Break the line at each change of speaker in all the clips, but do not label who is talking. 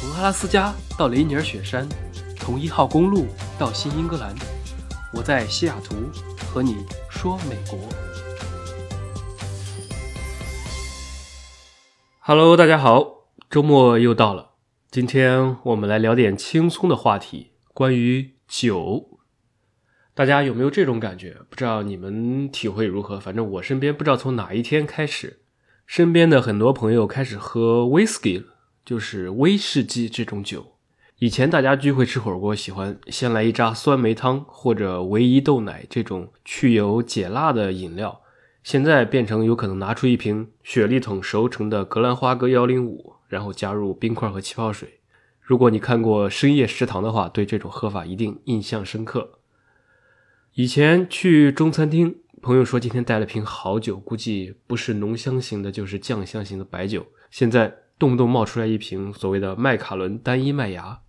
从阿拉斯加到雷尼尔雪山，从一号公路到新英格兰，我在西雅图和你说美国。Hello，大家好，周末又到了，今天我们来聊点轻松的话题，关于酒。大家有没有这种感觉？不知道你们体会如何？反正我身边不知道从哪一天开始，身边的很多朋友开始喝 whisky 了。就是威士忌这种酒，以前大家聚会吃火锅，喜欢先来一扎酸梅汤或者维怡豆奶这种去油解辣的饮料，现在变成有可能拿出一瓶雪莉桶熟成的格兰花哥幺零五，然后加入冰块和气泡水。如果你看过深夜食堂的话，对这种喝法一定印象深刻。以前去中餐厅，朋友说今天带了瓶好酒，估计不是浓香型的，就是酱香型的白酒。现在。动不动冒出来一瓶所谓的麦卡伦单一麦芽，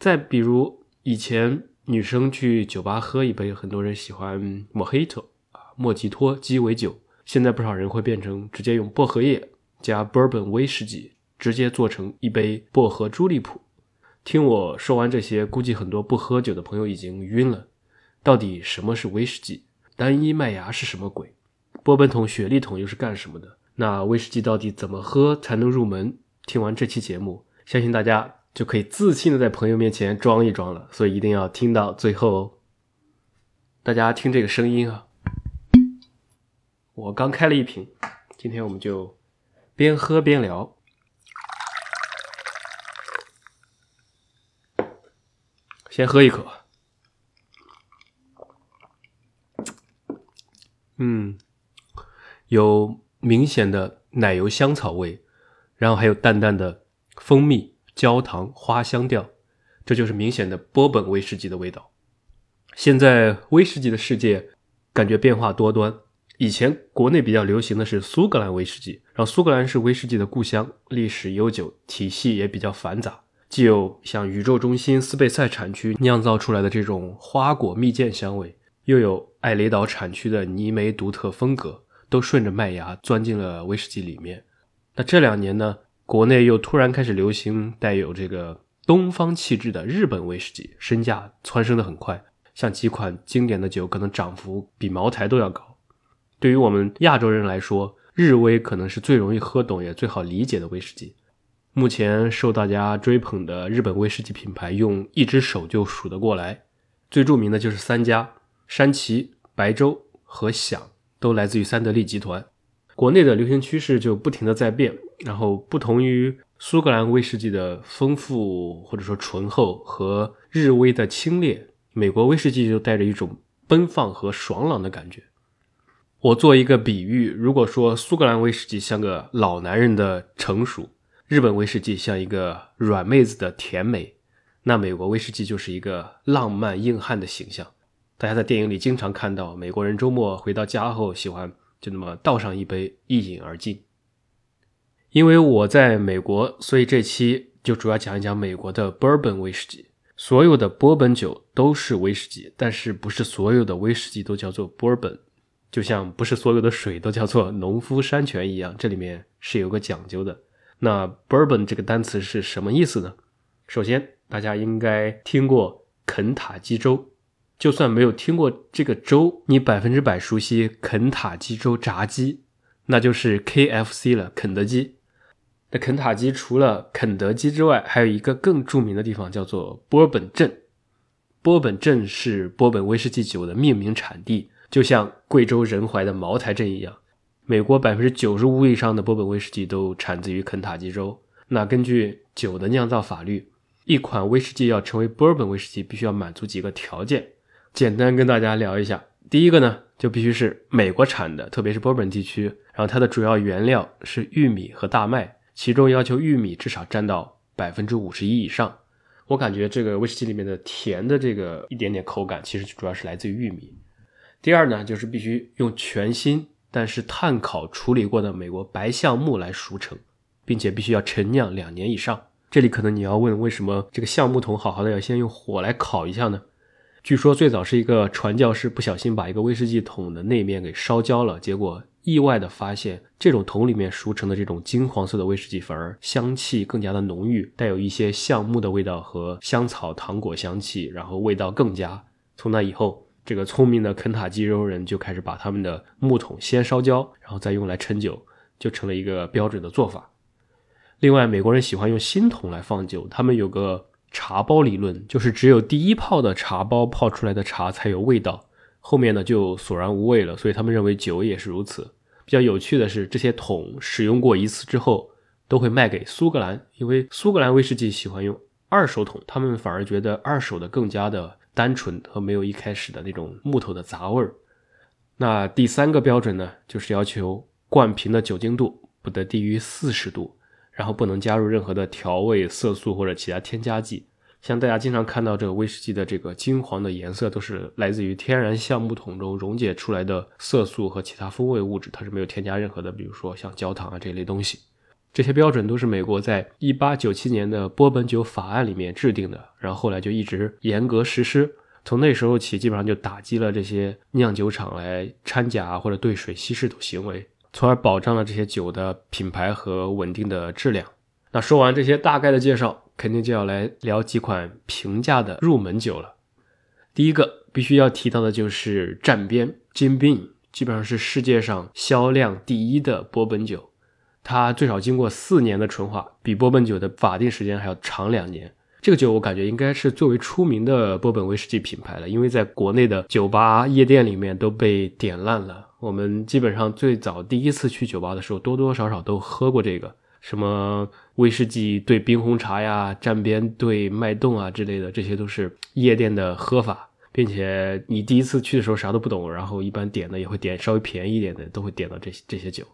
再比如以前女生去酒吧喝一杯，很多人喜欢莫黑托啊，莫吉托鸡尾酒。现在不少人会变成直接用薄荷叶加 bourbon 威士忌，直接做成一杯薄荷朱利普。听我说完这些，估计很多不喝酒的朋友已经晕了。到底什么是威士忌？单一麦芽是什么鬼？波本桶、雪莉桶又是干什么的？那威士忌到底怎么喝才能入门？听完这期节目，相信大家就可以自信的在朋友面前装一装了。所以一定要听到最后哦。大家听这个声音啊，我刚开了一瓶，今天我们就边喝边聊。先喝一口，嗯，有。明显的奶油香草味，然后还有淡淡的蜂蜜、焦糖、花香调，这就是明显的波本威士忌的味道。现在威士忌的世界感觉变化多端，以前国内比较流行的是苏格兰威士忌，然后苏格兰是威士忌的故乡，历史悠久，体系也比较繁杂，既有像宇宙中心斯贝塞产区酿造出来的这种花果蜜饯香味，又有艾雷岛产区的泥煤独特风格。都顺着麦芽钻进了威士忌里面。那这两年呢，国内又突然开始流行带有这个东方气质的日本威士忌，身价蹿升的很快。像几款经典的酒，可能涨幅比茅台都要高。对于我们亚洲人来说，日威可能是最容易喝懂也最好理解的威士忌。目前受大家追捧的日本威士忌品牌，用一只手就数得过来。最著名的就是三家：山崎、白州和响。都来自于三得利集团。国内的流行趋势就不停的在变，然后不同于苏格兰威士忌的丰富或者说醇厚和日威的清冽，美国威士忌就带着一种奔放和爽朗的感觉。我做一个比喻，如果说苏格兰威士忌像个老男人的成熟，日本威士忌像一个软妹子的甜美，那美国威士忌就是一个浪漫硬汉的形象。大家在电影里经常看到美国人周末回到家后喜欢就那么倒上一杯一饮而尽。因为我在美国，所以这期就主要讲一讲美国的 Bourbon 威士忌。所有的波本酒都是威士忌，但是不是所有的威士忌都叫做 Bourbon，就像不是所有的水都叫做农夫山泉一样，这里面是有个讲究的。那 Bourbon 这个单词是什么意思呢？首先，大家应该听过肯塔基州。就算没有听过这个州，你百分之百熟悉肯塔基州炸鸡，那就是 KFC 了，肯德基。那肯塔基除了肯德基之外，还有一个更著名的地方叫做波本镇。波本镇是波本威士忌酒的命名产地，就像贵州仁怀的茅台镇一样。美国百分之九十五以上的波本威士忌都产自于肯塔基州。那根据酒的酿造法律，一款威士忌要成为波本威士忌，必须要满足几个条件。简单跟大家聊一下，第一个呢，就必须是美国产的，特别是波本地区，然后它的主要原料是玉米和大麦，其中要求玉米至少占到百分之五十一以上。我感觉这个威士忌里面的甜的这个一点点口感，其实主要是来自于玉米。第二呢，就是必须用全新但是碳烤处理过的美国白橡木来熟成，并且必须要陈酿两年以上。这里可能你要问，为什么这个橡木桶好好的要先用火来烤一下呢？据说最早是一个传教士不小心把一个威士忌桶的内面给烧焦了，结果意外的发现，这种桶里面熟成的这种金黄色的威士忌，反而香气更加的浓郁，带有一些橡木的味道和香草糖果香气，然后味道更佳。从那以后，这个聪明的肯塔基州人就开始把他们的木桶先烧焦，然后再用来陈酒，就成了一个标准的做法。另外，美国人喜欢用新桶来放酒，他们有个茶包理论，就是只有第一泡的茶包泡出来的茶才有味道，后面呢就索然无味了。所以他们认为酒也是如此。比较有趣的是，这些桶使用过一次之后，都会卖给苏格兰，因为苏格兰威士忌喜欢用二手桶，他们反而觉得二手的更加的单纯和没有一开始的那种木头的杂味儿。那第三个标准呢，就是要求灌瓶的酒精度不得低于四十度，然后不能加入任何的调味、色素或者其他添加剂。像大家经常看到这个威士忌的这个金黄的颜色，都是来自于天然橡木桶中溶解出来的色素和其他风味物质，它是没有添加任何的，比如说像焦糖啊这类东西。这些标准都是美国在1897年的波本酒法案里面制定的，然后后来就一直严格实施。从那时候起，基本上就打击了这些酿酒厂来掺假或者兑水稀释的行为，从而保障了这些酒的品牌和稳定的质量。那说完这些大概的介绍。肯定就要来聊几款平价的入门酒了。第一个必须要提到的就是站边 Jim Beam，基本上是世界上销量第一的波本酒。它最少经过四年的纯化，比波本酒的法定时间还要长两年。这个酒我感觉应该是最为出名的波本威士忌品牌了，因为在国内的酒吧、夜店里面都被点烂了。我们基本上最早第一次去酒吧的时候，多多少少都喝过这个。什么威士忌兑冰红茶呀，站边兑脉动啊之类的，这些都是夜店的喝法，并且你第一次去的时候啥都不懂，然后一般点的也会点稍微便宜一点的，都会点到这些这些酒。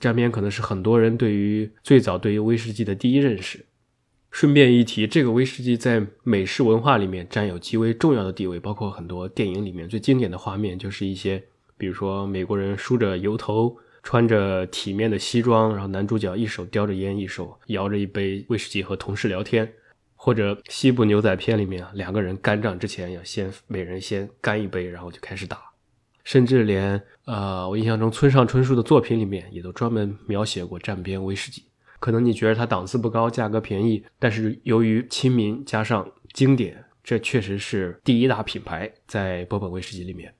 站边可能是很多人对于最早对于威士忌的第一认识。顺便一提，这个威士忌在美式文化里面占有极为重要的地位，包括很多电影里面最经典的画面就是一些，比如说美国人梳着油头。穿着体面的西装，然后男主角一手叼着烟，一手摇着一杯威士忌和同事聊天，或者西部牛仔片里面啊，两个人干仗之前要先每人先干一杯，然后就开始打，甚至连呃，我印象中村上春树的作品里面也都专门描写过站边威士忌。可能你觉得它档次不高，价格便宜，但是由于亲民加上经典，这确实是第一大品牌在波本威士忌里面。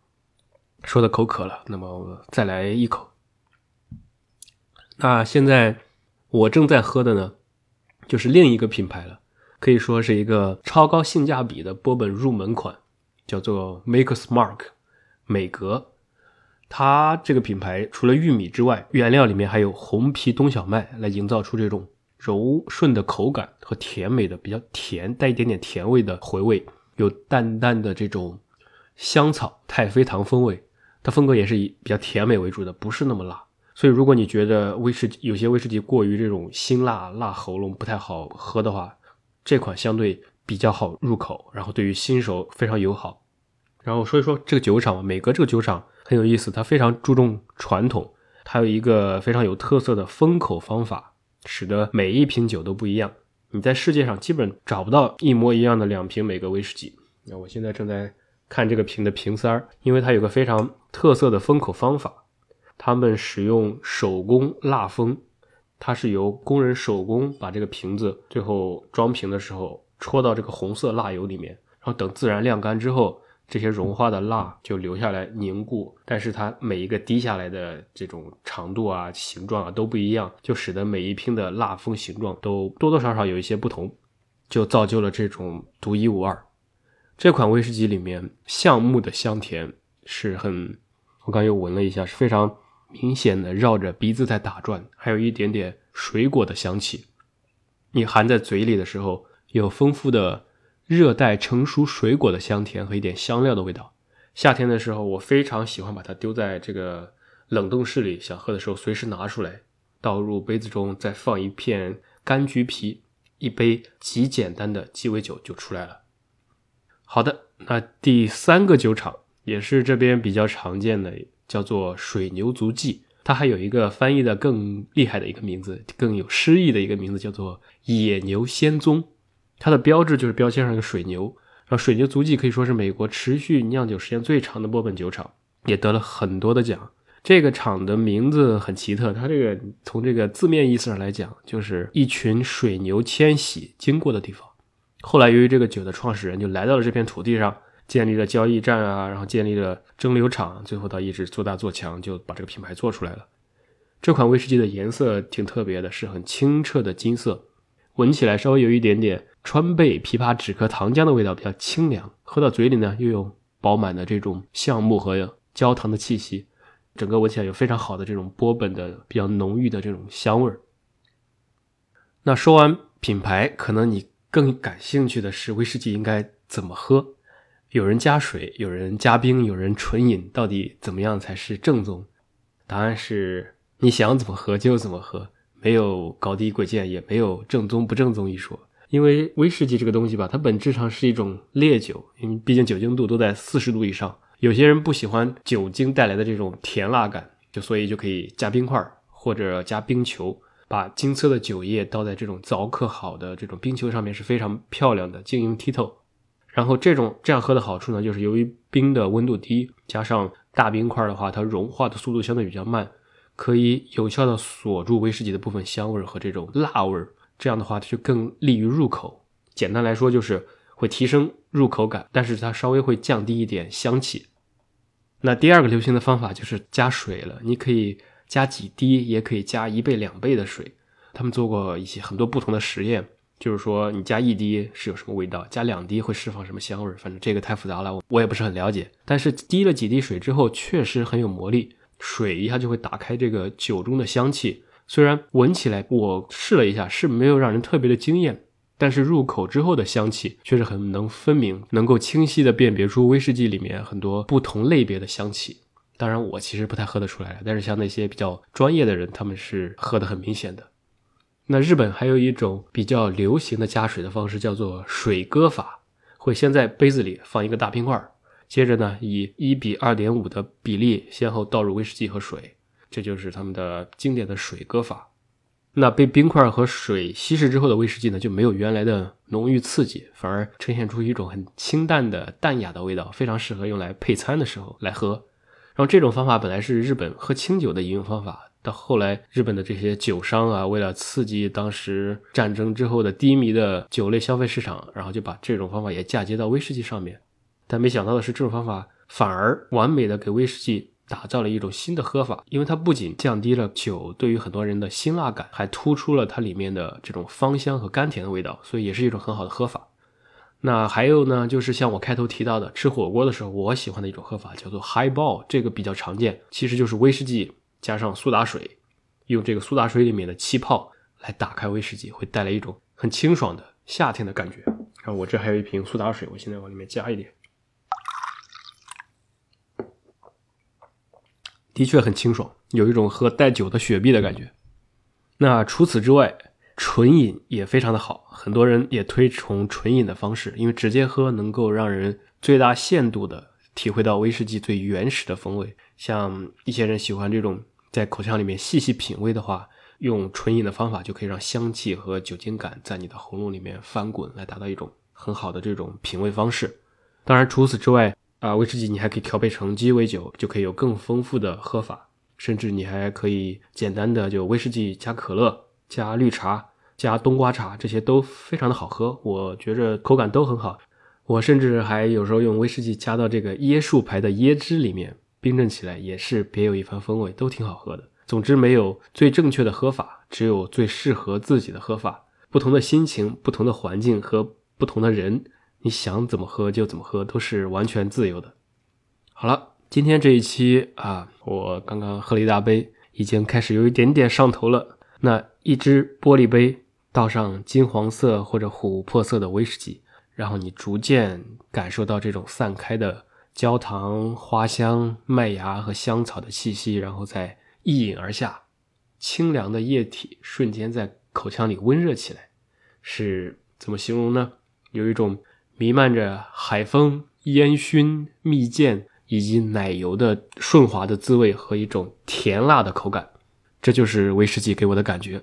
说的口渴了，那么再来一口。那现在我正在喝的呢，就是另一个品牌了，可以说是一个超高性价比的波本入门款，叫做 Maker's Mark，美格。它这个品牌除了玉米之外，原料里面还有红皮冬小麦，来营造出这种柔顺的口感和甜美的、比较甜带一点点甜味的回味，有淡淡的这种香草太妃糖风味。它风格也是以比较甜美为主的，不是那么辣。所以，如果你觉得威士有些威士忌过于这种辛辣、辣喉咙不太好喝的话，这款相对比较好入口，然后对于新手非常友好。然后说一说这个酒厂，美格这个酒厂很有意思，它非常注重传统，它有一个非常有特色的封口方法，使得每一瓶酒都不一样。你在世界上基本找不到一模一样的两瓶美格威士忌。那我现在正在看这个瓶的瓶塞儿，因为它有个非常特色的封口方法。他们使用手工蜡封，它是由工人手工把这个瓶子最后装瓶的时候戳到这个红色蜡油里面，然后等自然晾干之后，这些融化的蜡就留下来凝固。但是它每一个滴下来的这种长度啊、形状啊都不一样，就使得每一瓶的蜡封形状都多多少少有一些不同，就造就了这种独一无二。这款威士忌里面橡木的香甜是很，我刚又闻了一下，是非常。明显的绕着鼻子在打转，还有一点点水果的香气。你含在嘴里的时候，有丰富的热带成熟水果的香甜和一点香料的味道。夏天的时候，我非常喜欢把它丢在这个冷冻室里，想喝的时候随时拿出来，倒入杯子中，再放一片柑橘皮，一杯极简单的鸡尾酒就出来了。好的，那第三个酒厂也是这边比较常见的。叫做水牛足迹，它还有一个翻译的更厉害的一个名字，更有诗意的一个名字，叫做野牛仙踪。它的标志就是标签上一个水牛。然后水牛足迹可以说是美国持续酿酒时间最长的波本酒厂，也得了很多的奖。这个厂的名字很奇特，它这个从这个字面意思上来讲，就是一群水牛迁徙经过的地方。后来由于这个酒的创始人就来到了这片土地上，建立了交易站啊，然后建立了蒸馏厂，最后他一直做大做强，就把这个品牌做出来了。这款威士忌的颜色挺特别的，是很清澈的金色，闻起来稍微有一点点川贝枇杷止咳糖浆的味道，比较清凉。喝到嘴里呢，又有饱满的这种橡木和焦糖的气息。整个闻起来有非常好的这种波本的比较浓郁的这种香味儿。那说完品牌，可能你更感兴趣的是威士忌应该怎么喝？有人加水，有人加冰，有人纯饮，到底怎么样才是正宗？答案是你想怎么喝就怎么喝，没有高低贵贱，也没有正宗不正宗一说。因为威士忌这个东西吧，它本质上是一种烈酒，因为毕竟酒精度都在四十度以上。有些人不喜欢酒精带来的这种甜辣感，就所以就可以加冰块或者加冰球，把金色的酒液倒在这种凿刻好的这种冰球上面，是非常漂亮的晶莹剔透。然后这种这样喝的好处呢，就是由于冰的温度低，加上大冰块的话，它融化的速度相对比较慢，可以有效的锁住威士忌的部分香味和这种辣味这样的话，它就更利于入口。简单来说，就是会提升入口感，但是它稍微会降低一点香气。那第二个流行的方法就是加水了，你可以加几滴，也可以加一倍、两倍的水。他们做过一些很多不同的实验，就是说你加一滴是有什么味道，加两滴会释放什么香味儿反正这个太复杂了，我也不是很了解。但是滴了几滴水之后，确实很有魔力，水一下就会打开这个酒中的香气。虽然闻起来我试了一下，是没有让人特别的惊艳。但是入口之后的香气却是很能分明，能够清晰的辨别出威士忌里面很多不同类别的香气。当然，我其实不太喝得出来，但是像那些比较专业的人，他们是喝得很明显的。那日本还有一种比较流行的加水的方式，叫做水割法，会先在杯子里放一个大冰块，接着呢以一比二点五的比例先后倒入威士忌和水，这就是他们的经典的水割法。那被冰块和水稀释之后的威士忌呢，就没有原来的浓郁刺激，反而呈现出一种很清淡的淡雅的味道，非常适合用来配餐的时候来喝。然后这种方法本来是日本喝清酒的饮用方法，到后来日本的这些酒商啊，为了刺激当时战争之后的低迷的酒类消费市场，然后就把这种方法也嫁接到威士忌上面。但没想到的是，这种方法反而完美的给威士忌。打造了一种新的喝法，因为它不仅降低了酒对于很多人的辛辣感，还突出了它里面的这种芳香和甘甜的味道，所以也是一种很好的喝法。那还有呢，就是像我开头提到的，吃火锅的时候我喜欢的一种喝法叫做 Highball，这个比较常见，其实就是威士忌加上苏打水，用这个苏打水里面的气泡来打开威士忌，会带来一种很清爽的夏天的感觉。看我这还有一瓶苏打水，我现在往里面加一点。的确很清爽，有一种喝带酒的雪碧的感觉。那除此之外，纯饮也非常的好，很多人也推崇纯饮的方式，因为直接喝能够让人最大限度的体会到威士忌最原始的风味。像一些人喜欢这种在口腔里面细细品味的话，用纯饮的方法就可以让香气和酒精感在你的喉咙里面翻滚，来达到一种很好的这种品味方式。当然，除此之外。啊，威士忌你还可以调配成鸡尾酒，就可以有更丰富的喝法。甚至你还可以简单的就威士忌加可乐、加绿茶、加冬瓜茶，这些都非常的好喝。我觉着口感都很好。我甚至还有时候用威士忌加到这个椰树牌的椰汁里面，冰镇起来也是别有一番风味，都挺好喝的。总之，没有最正确的喝法，只有最适合自己的喝法。不同的心情、不同的环境和不同的人。你想怎么喝就怎么喝，都是完全自由的。好了，今天这一期啊，我刚刚喝了一大杯，已经开始有一点点上头了。那一只玻璃杯倒上金黄色或者琥珀色的威士忌，然后你逐渐感受到这种散开的焦糖、花香、麦芽和香草的气息，然后再一饮而下，清凉的液体瞬间在口腔里温热起来，是怎么形容呢？有一种。弥漫着海风、烟熏、蜜饯以及奶油的顺滑的滋味和一种甜辣的口感，这就是威士忌给我的感觉。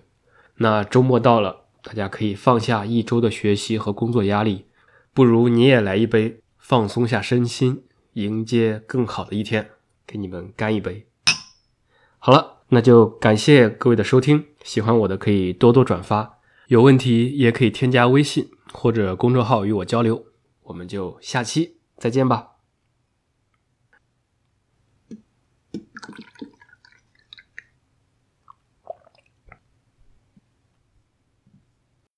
那周末到了，大家可以放下一周的学习和工作压力，不如你也来一杯，放松下身心，迎接更好的一天。给你们干一杯！好了，那就感谢各位的收听，喜欢我的可以多多转发，有问题也可以添加微信或者公众号与我交流。我们就下期再见吧。